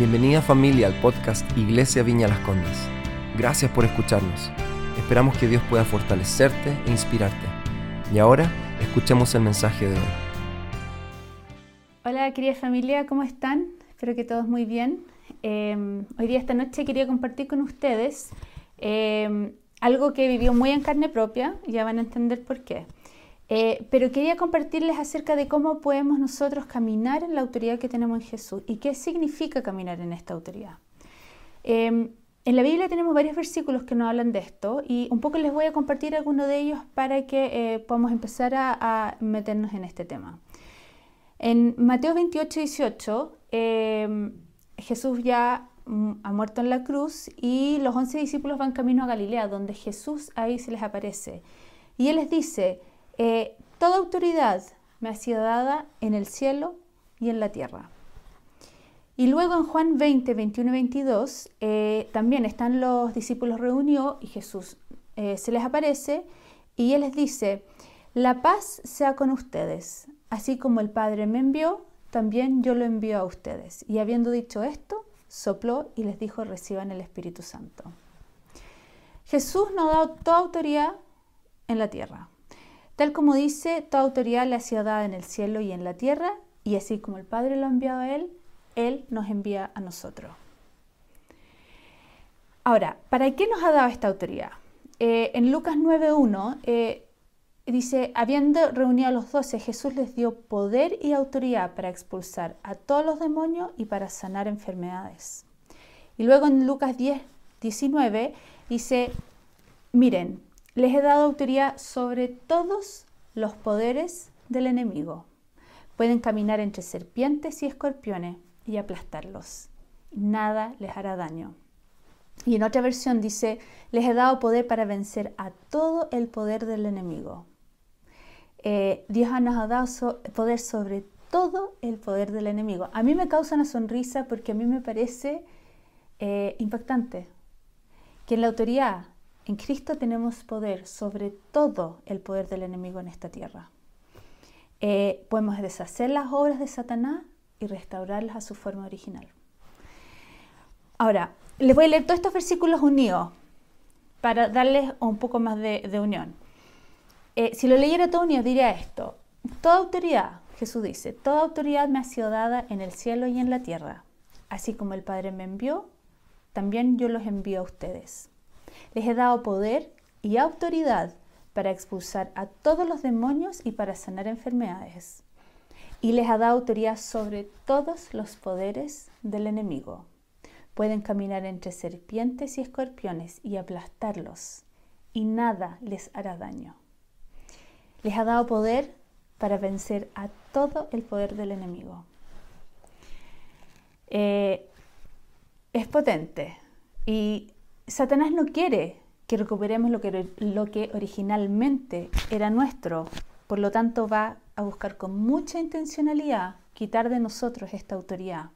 Bienvenida familia al podcast Iglesia Viña Las Condes. Gracias por escucharnos. Esperamos que Dios pueda fortalecerte e inspirarte. Y ahora, escuchemos el mensaje de hoy. Hola querida familia, ¿cómo están? Espero que todos muy bien. Eh, hoy día, esta noche, quería compartir con ustedes eh, algo que vivió muy en carne propia, ya van a entender por qué. Eh, pero quería compartirles acerca de cómo podemos nosotros caminar en la autoridad que tenemos en Jesús y qué significa caminar en esta autoridad. Em, en la Biblia tenemos varios versículos que nos hablan de esto y un poco les voy a compartir algunos de ellos para que eh, podamos empezar a, meternos en este tema. En Mateo 28, 18, em, Jesús ya mm, ha muerto en la cruz y los once discípulos van camino a Galilea, donde Jesús ahí se les aparece. Y Él les dice, eh, toda autoridad me ha sido dada en el cielo y en la tierra. Y luego en Juan 20, 21 y 22, eh, también están los discípulos reunidos y Jesús eh, se les aparece y Él les dice, la paz sea con ustedes, así como el Padre me envió, también yo lo envío a ustedes. Y habiendo dicho esto, sopló y les dijo, reciban el Espíritu Santo. Jesús nos dado toda autoridad en la tierra. Tal como dice, toda autoridad le ha sido dada en el cielo y en la tierra, y así como el Padre lo ha enviado a Él, Él nos envía a nosotros. Ahora, ¿para qué nos ha dado esta autoridad? Eh, en Lucas 9.1 eh, dice, habiendo reunido a los doce, Jesús les dio poder y autoridad para expulsar a todos los demonios y para sanar enfermedades. Y luego en Lucas 10.19 dice, miren, les he dado autoridad sobre todos los poderes del enemigo. Pueden caminar entre serpientes y escorpiones y aplastarlos. Nada les hará daño. Y en otra versión dice, les he dado poder para vencer a todo el poder del enemigo. Eh, Dios nos ha dado poder sobre todo el poder del enemigo. A mí me causa una sonrisa porque a mí me parece eh, impactante que en la autoridad en Cristo tenemos poder sobre todo el poder del enemigo en esta tierra. Eh, podemos deshacer las obras de Satanás y restaurarlas a su forma original. Ahora, les voy a leer todos estos versículos unidos para darles un poco más de, unión. Eh, si lo leyera todo unido, diría esto. Toda autoridad, Jesús dice, toda autoridad me ha sido dada en el cielo y en la tierra. Así como el Padre me envió, también yo los envío a ustedes. Les he dado poder y autoridad para expulsar a todos los demonios y para sanar enfermedades. Y les ha dado autoridad sobre todos los poderes del enemigo. Pueden caminar entre serpientes y escorpiones y aplastarlos, y nada les hará daño. Les ha dado poder para vencer a todo el poder del enemigo. Eh, es potente y Satanás no quiere que recuperemos lo que, lo que originalmente era nuestro, por lo tanto va a buscar con mucha intencionalidad quitar de nosotros esta autoridad.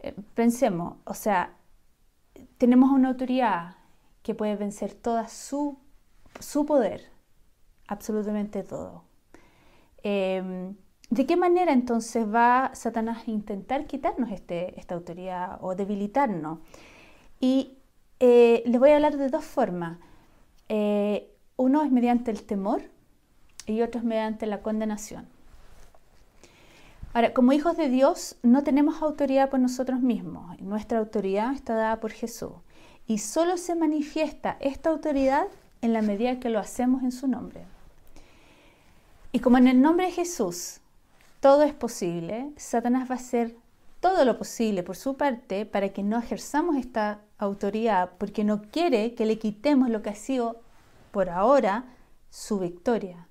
Eh, pensemos, o sea, tenemos una autoridad que puede vencer toda su, su poder, absolutamente todo. Em, ¿De qué manera entonces va Satanás a intentar quitarnos este, esta autoridad o debilitarnos? Y eh, les voy a hablar de dos formas. Eh, uno es mediante el temor y otro es mediante la condenación. Ahora, como hijos de Dios no tenemos autoridad por nosotros mismos. Nuestra autoridad está dada por Jesús. Y solo se manifiesta esta autoridad en la medida que lo hacemos en su nombre. Y como en el nombre de Jesús todo es posible, Satanás va a hacer todo lo posible por su parte para que no ejerzamos esta autoridad, porque no quiere que le quitemos lo que ha sido por ahora su victoria,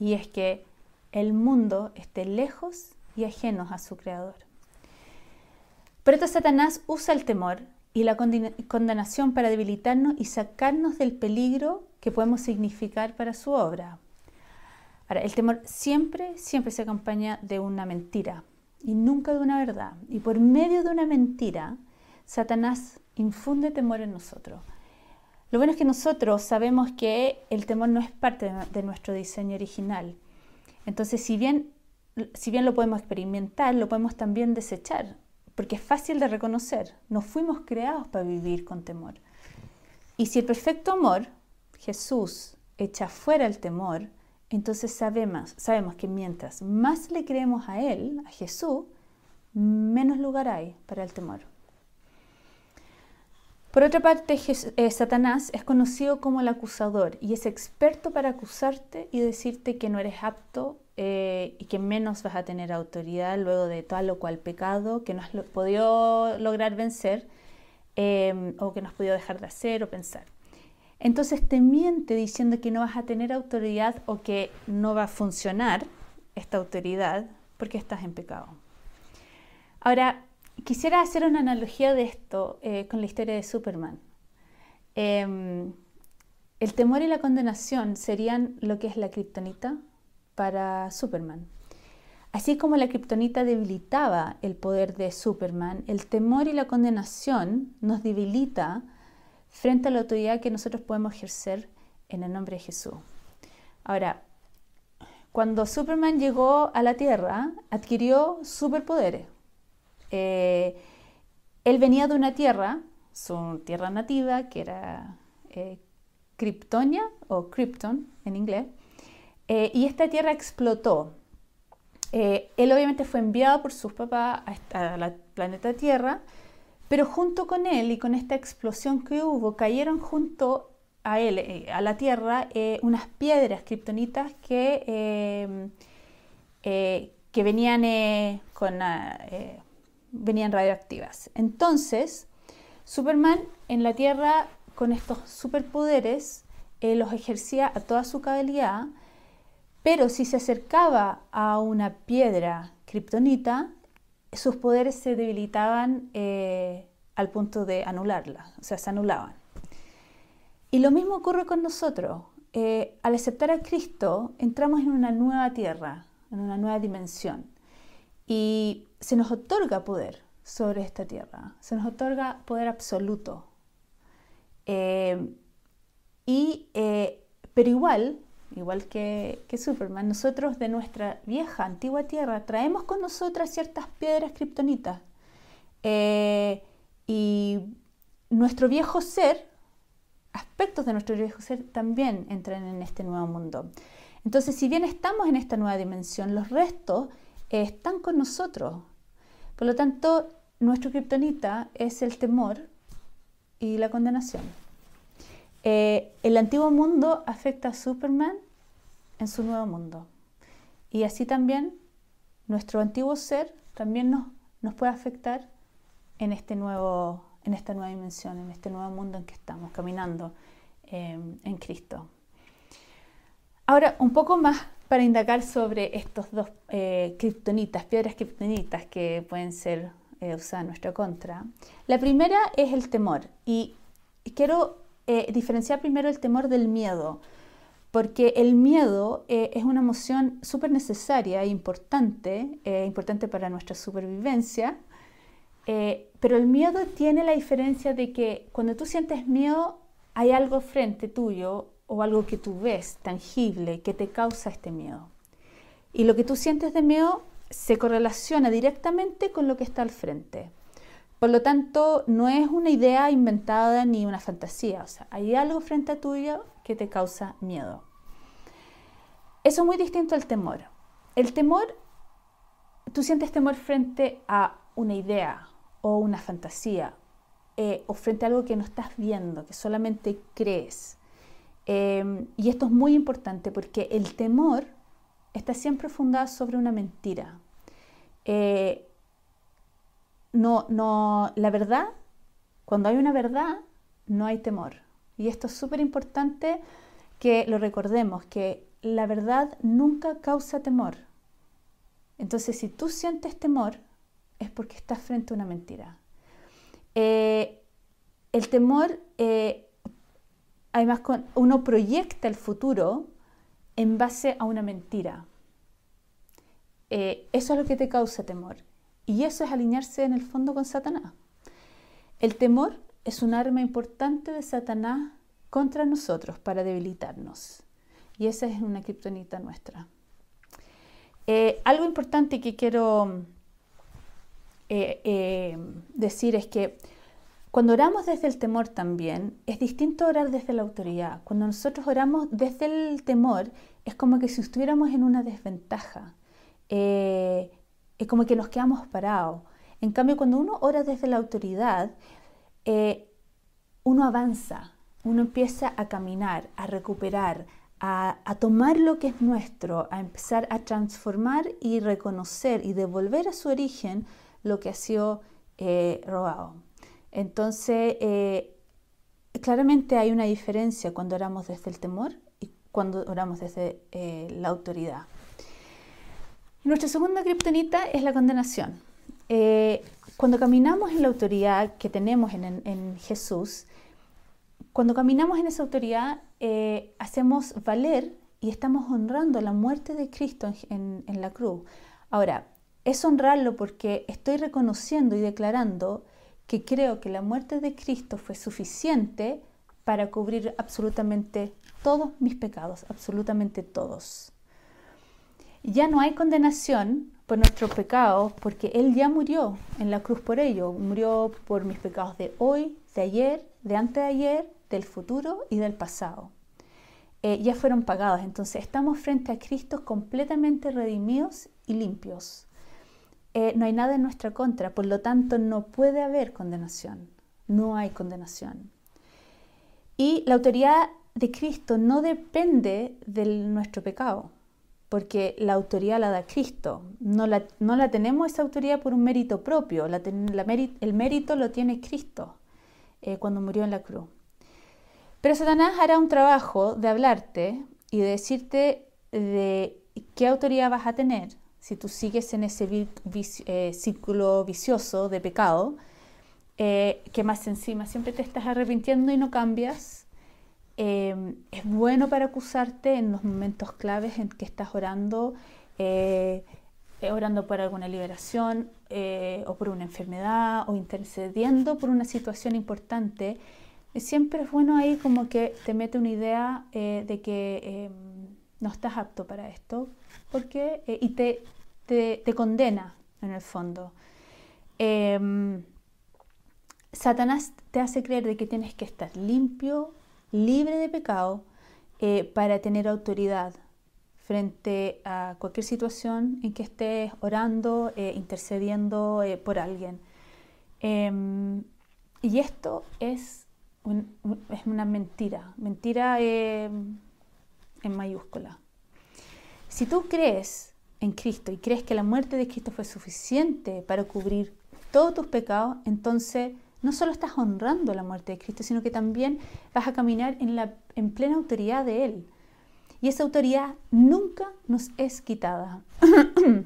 y es que el mundo esté lejos y ajenos a su creador. Por esto Satanás usa el temor y la condenación para debilitarnos y sacarnos del peligro que podemos significar para su obra. Ahora, el temor siempre, siempre se acompaña de una mentira, y nunca de una verdad. Y por medio de una mentira, Satanás infunde temor en nosotros. Lo bueno es que nosotros sabemos que el temor no es parte de nuestro diseño original. Entonces, si bien, si bien lo podemos experimentar, lo podemos también desechar, porque es fácil de reconocer. No fuimos creados para vivir con temor. Y si el perfecto amor, Jesús, echa fuera el temor, entonces sabemos, sabemos que mientras más le creemos a Él, a Jesús, menos lugar hay para el temor. Por otra parte, eh, Satanás es conocido como el acusador y es experto para acusarte y decirte que no eres apto eh, y que menos vas a tener autoridad luego de tal o cual pecado que no has podido lograr vencer em, o que no has podido dejar de hacer o pensar. Entonces te miente diciendo que no vas a tener autoridad o que no va a funcionar esta autoridad porque estás en pecado. Ahora, quisiera hacer una analogía de esto eh, con la historia de Superman. Em, el temor y la condenación serían lo que es la kriptonita para Superman. Así como la kriptonita debilitaba el poder de Superman, el temor y la condenación nos debilita frente a la autoridad que nosotros podemos ejercer en el nombre de Jesús. Ahora, cuando Superman llegó a la Tierra, adquirió superpoderes. Eh, él venía de una tierra, su tierra nativa, que era eh, Kryptonia o Krypton en inglés, eh, y esta tierra explotó. él obviamente fue enviado por sus papás a, la planeta Tierra, pero junto con él y con esta explosión que hubo, cayeron junto a él, a la Tierra, unas piedras kryptonitas que, que venían con venían radioactivas. Entonces, Superman en la Tierra con estos superpoderes eh, los ejercía a toda su cabalidad, pero si se acercaba a una piedra kriptonita, sus poderes se debilitaban eh, al punto de anularla, o sea, se anulaban. Y lo mismo ocurre con nosotros. Eh, al aceptar a Cristo, entramos en una nueva tierra, en una nueva dimensión. Y se nos otorga poder sobre esta tierra, se nos otorga poder absoluto. Eh, y, pero igual, igual que, Superman, nosotros de nuestra vieja, antigua tierra traemos con nosotras ciertas piedras kriptonitas. Eh, y nuestro viejo ser, aspectos de nuestro viejo ser también entran en este nuevo mundo. Entonces, si bien estamos en esta nueva dimensión, los restos están con nosotros. Por lo tanto, nuestro kriptonita es el temor y la condenación. Eh, el antiguo mundo afecta a Superman en su nuevo mundo. Y así también nuestro antiguo ser también nos, nos puede afectar en, este nuevo, en esta nueva dimensión, en este nuevo mundo en que estamos caminando eh, en Cristo. Ahora, un poco más para indagar sobre estos dos eh, piedras kriptonitas que pueden ser eh, usadas en nuestra contra. La primera es el temor y quiero eh, diferenciar primero el temor del miedo, porque el miedo es una emoción súper necesaria e importante, importante para nuestra supervivencia, pero el miedo tiene la diferencia de que cuando tú sientes miedo hay algo frente tuyo o algo que tú ves tangible que te causa este miedo. Y lo que tú sientes de miedo se correlaciona directamente con lo que está al frente. Por lo tanto, no es una idea inventada ni una fantasía, o sea, hay algo frente a tuyo que te causa miedo. Eso es muy distinto al temor. El temor, tú sientes temor frente a una idea o una fantasía eh, o frente a algo que no estás viendo, que solamente crees. Em, y esto es muy importante porque el temor está siempre fundado sobre una mentira. Eh, no, no, la verdad, cuando hay una verdad, no hay temor. Y esto es súper importante que lo recordemos, que la verdad nunca causa temor. Entonces, si tú sientes temor, es porque estás frente a una mentira. Eh, el temor eh, Además, uno proyecta el futuro en base a una mentira. Eh, eso es lo que te causa temor. Y eso es alinearse en el fondo con Satanás. El temor es un arma importante de Satanás contra nosotros para debilitarnos. Y esa es una kriptonita nuestra. Eh, algo importante que quiero eh, eh, decir es que cuando oramos desde el temor también, es distinto orar desde la autoridad. Cuando nosotros oramos desde el temor, es como que si estuviéramos en una desventaja. Es como que nos quedamos parados. En cambio, cuando uno ora desde la autoridad, uno avanza, uno empieza a caminar, a recuperar, a, tomar lo que es nuestro, a empezar a transformar y reconocer y devolver a su origen lo que ha sido eh, robado. Entonces, eh, claramente hay una diferencia cuando oramos desde el temor y cuando oramos desde eh, la autoridad. Nuestra segunda kriptonita es la condenación. cuando caminamos en la autoridad que tenemos en Jesús, cuando caminamos en esa autoridad, eh, hacemos valer y estamos honrando la muerte de Cristo en, la cruz. Ahora, es honrarlo porque estoy reconociendo y declarando que creo que la muerte de Cristo fue suficiente para cubrir absolutamente todos mis pecados, absolutamente todos. Ya no hay condenación por nuestros pecados porque Él ya murió en la cruz por ello. Murió por mis pecados de hoy, de ayer, de antes de ayer del futuro y del pasado. Eh, ya fueron pagados, entonces estamos frente a Cristo completamente redimidos y limpios. Eh, no hay nada en nuestra contra, por lo tanto no puede haber condenación, no hay condenación. Y la autoridad de Cristo no depende de nuestro pecado, porque la autoridad la da Cristo. No la, no la tenemos esa autoridad por un mérito propio, el mérito lo tiene Cristo eh, cuando murió en la cruz. Pero Satanás hará un trabajo de hablarte y de decirte de qué autoridad vas a tener si tú sigues en ese eh, círculo vicioso de pecado, eh, que más encima siempre te estás arrepintiendo y no cambias. Em, es bueno para acusarte en los momentos claves en que estás orando, eh, orando por alguna liberación o por una enfermedad o intercediendo por una situación importante siempre es bueno ahí como que te mete una idea eh, de que em, no estás apto para esto, porque, eh, y te, te, condena en el fondo. Em, Satanás te hace creer de que tienes que estar limpio, libre de pecado, eh, para tener autoridad frente a cualquier situación en que estés orando, intercediendo por alguien. Em, y esto es es una mentira, mentira eh, en mayúscula. Si tú crees en Cristo y crees que la muerte de Cristo fue suficiente para cubrir todos tus pecados, entonces no solo estás honrando la muerte de Cristo, sino que también vas a caminar en, la, en plena autoridad de Él. Y esa autoridad nunca nos es quitada.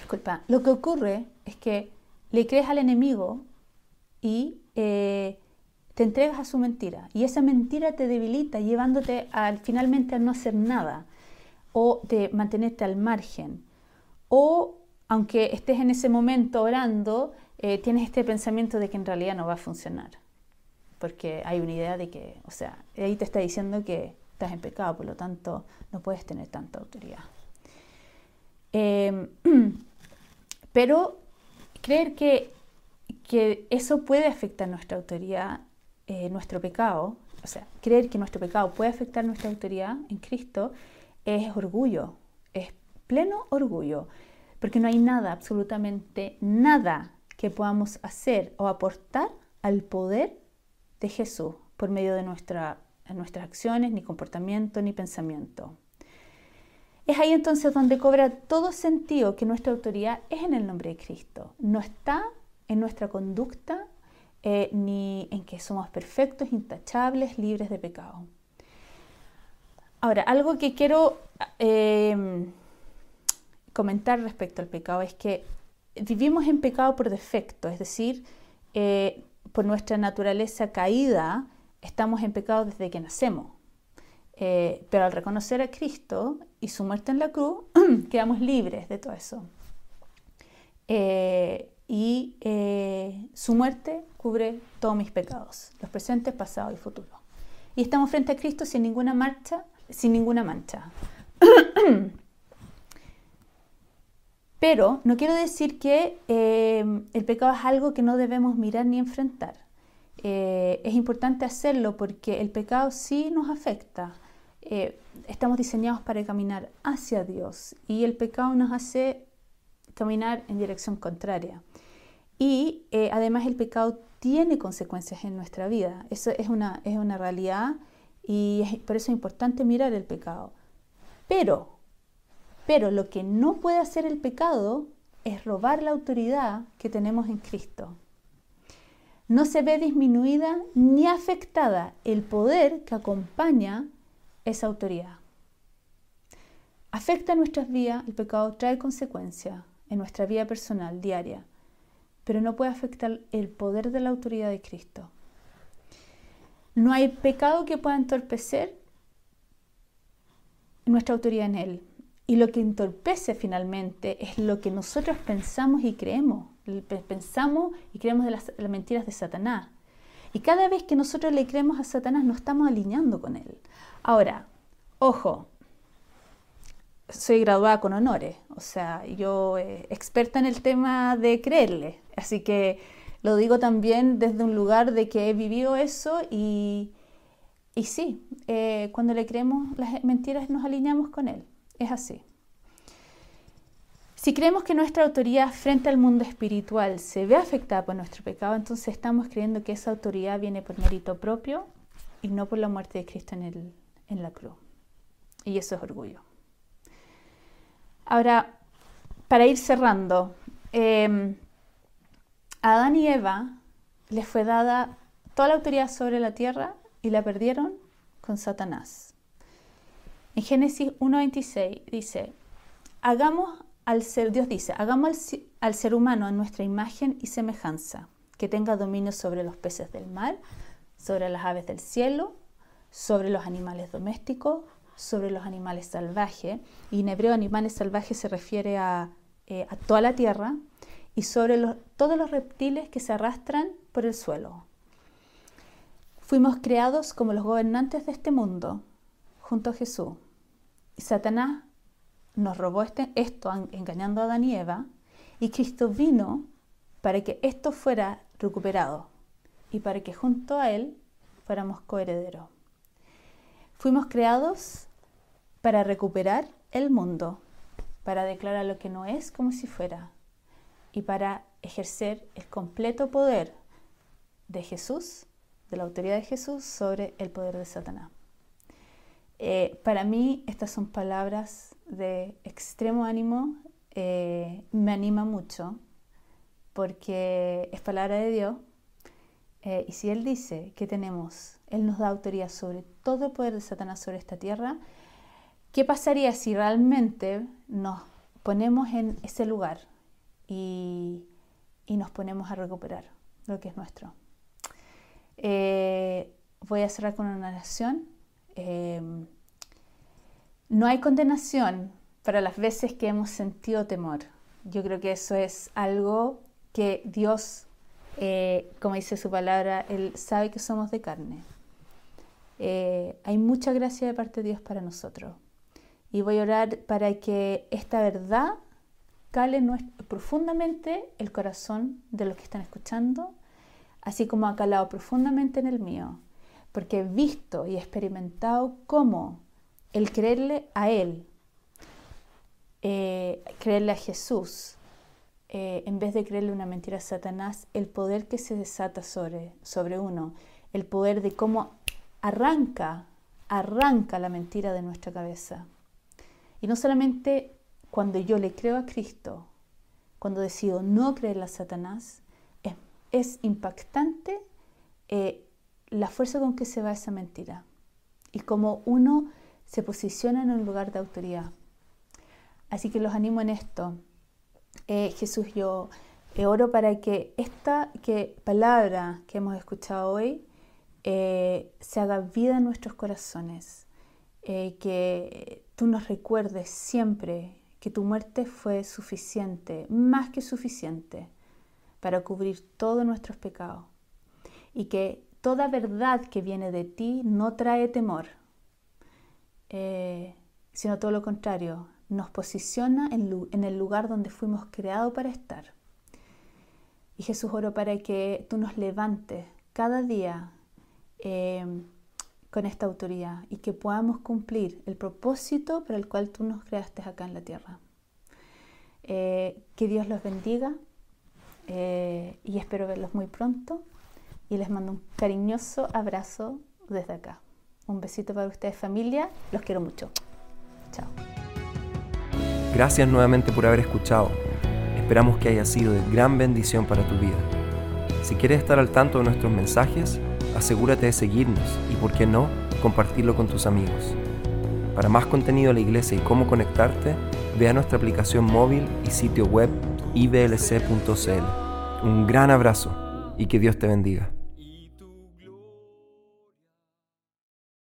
Disculpa, lo que ocurre es que le crees al enemigo y eh, te entregas a su mentira y esa mentira te debilita llevándote al, finalmente a no hacer nada o de mantenerte al margen. O aunque estés en ese momento orando, eh, tienes este pensamiento de que en realidad no va a funcionar. Porque hay una idea de que, o sea, ahí te está diciendo que estás en pecado, por lo tanto no puedes tener tanta autoridad. Em, pero creer que, que eso puede afectar nuestra autoridad eh, nuestro pecado, o sea, creer que nuestro pecado puede afectar nuestra autoridad en Cristo, es orgullo, es pleno orgullo, porque no hay nada, absolutamente nada que podamos hacer o aportar al poder de Jesús por medio de nuestra, nuestras acciones, ni comportamiento, ni pensamiento. Es ahí entonces donde cobra todo sentido que nuestra autoridad es en el nombre de Cristo, no está en nuestra conducta eh, ni en que somos perfectos, intachables, libres de pecado. Ahora, algo que quiero em, comentar respecto al pecado es que vivimos en pecado por defecto, es decir, eh, por nuestra naturaleza caída, estamos en pecado desde que nacemos. Eh, pero al reconocer a Cristo y su muerte en la cruz, quedamos libres de todo eso y eh, su muerte cubre todos mis pecados, los presentes, pasados y futuros. Y estamos frente a Cristo sin ninguna marcha, sin ninguna mancha. Pero no quiero decir que eh, el pecado es algo que no debemos mirar ni enfrentar. Eh, es importante hacerlo porque el pecado sí nos afecta. Eh, estamos diseñados para caminar hacia Dios y el pecado nos hace caminar en dirección contraria. Y además el pecado tiene consecuencias en nuestra vida. Eso es una, es una realidad y por eso es importante mirar el pecado. Pero pero lo que no puede hacer el pecado es robar la autoridad que tenemos en Cristo. No se ve disminuida ni afectada el poder que acompaña esa autoridad. Afecta nuestras vidas, el pecado trae consecuencias en nuestra vida personal, diaria, pero no puede afectar el poder de la autoridad de Cristo. No hay pecado que pueda entorpecer nuestra autoridad en Él. Y lo que entorpece finalmente es lo que nosotros pensamos y creemos. Pensamos y creemos de las, mentiras de Satanás. Y cada vez que nosotros le creemos a Satanás, nos estamos alineando con él. Ahora, ojo, soy graduada con honores, o sea, yo eh, experta en el tema de creerle, así que lo digo también desde un lugar de que he vivido eso y, y sí, eh, cuando le creemos las mentiras nos alineamos con él. Es así. Si creemos que nuestra autoridad frente al mundo espiritual se ve afectada por nuestro pecado, entonces estamos creyendo que esa autoridad viene por mérito propio y no por la muerte de Cristo en, en la cruz. Y eso es orgullo. Ahora, para ir cerrando, eh, a Adán y Eva les fue dada toda la autoridad sobre la tierra y la perdieron con Satanás. En Génesis 1.26 dice, hagamos al ser, Dios dice, hagamos al, ser humano a nuestra imagen y semejanza, que tenga dominio sobre los peces del mar, sobre las aves del cielo, sobre los animales domésticos, sobre los animales salvajes, y en hebreo animales salvajes se refiere a, eh, toda la tierra, y sobre todos los reptiles que se arrastran por el suelo. Fuimos creados como los gobernantes de este mundo, junto a Jesús. Y Satanás nos robó este, esto engañando a Adán y Eva, y Cristo vino para que esto fuera recuperado y para que junto a Él fuéramos coherederos. Fuimos creados para recuperar el mundo, para declarar lo que no es como si fuera y para ejercer el completo poder de Jesús, de la autoridad de Jesús sobre el poder de Satanás. Eh, para mí estas son palabras de extremo ánimo, eh, me anima mucho porque es palabra de Dios eh, y si Él dice que tenemos, Él nos da autoridad sobre todo el poder de Satanás sobre esta tierra, ¿qué pasaría si realmente nos ponemos en ese lugar y, nos ponemos a recuperar lo que es nuestro? voy a cerrar con una oración. Em, no hay condenación para las veces que hemos sentido temor. Yo creo que eso es algo que Dios, eh, como dice su palabra, Él sabe que somos de carne. Eh, hay mucha gracia de parte de Dios para nosotros. Y voy a orar para que esta verdad cale profundamente el corazón de los que están escuchando, así como ha calado profundamente en el mío porque he visto y experimentado cómo el creerle a Él, eh, creerle a Jesús, eh, en vez de creerle una mentira a Satanás, el poder que se desata sobre, sobre uno, el poder de cómo arranca, arranca la mentira de nuestra cabeza. Y no solamente cuando yo le creo a Cristo, cuando decido no creerle a Satanás, es, impactante eh, la fuerza con que se va esa mentira y cómo uno se posiciona en un lugar de autoridad. Así que los animo en esto. Eh, Jesús, yo eh, oro para que esta que, palabra que hemos escuchado hoy eh, se haga vida en nuestros corazones, que tú nos recuerdes siempre que tu muerte fue suficiente, más que suficiente, para cubrir todos nuestros pecados y que toda verdad que viene de ti no trae temor, eh, sino todo lo contrario, nos posiciona en, el lugar donde fuimos creados para estar. Y Jesús oro para que tú nos levantes cada día eh, con esta autoridad y que podamos cumplir el propósito para el cual tú nos creaste acá en la tierra. Eh, que Dios los bendiga y espero verlos muy pronto y les mando un cariñoso abrazo desde acá. Un besito para ustedes familia, los quiero mucho. Chao. Gracias nuevamente por haber escuchado. Esperamos que haya sido de gran bendición para tu vida. Si quieres estar al tanto de nuestros mensajes, asegúrate de seguirnos y, por qué no, compartirlo con tus amigos. Para más contenido de la iglesia y cómo conectarte, ve a nuestra aplicación móvil y sitio web iblc.cl. Un gran abrazo y que Dios te bendiga.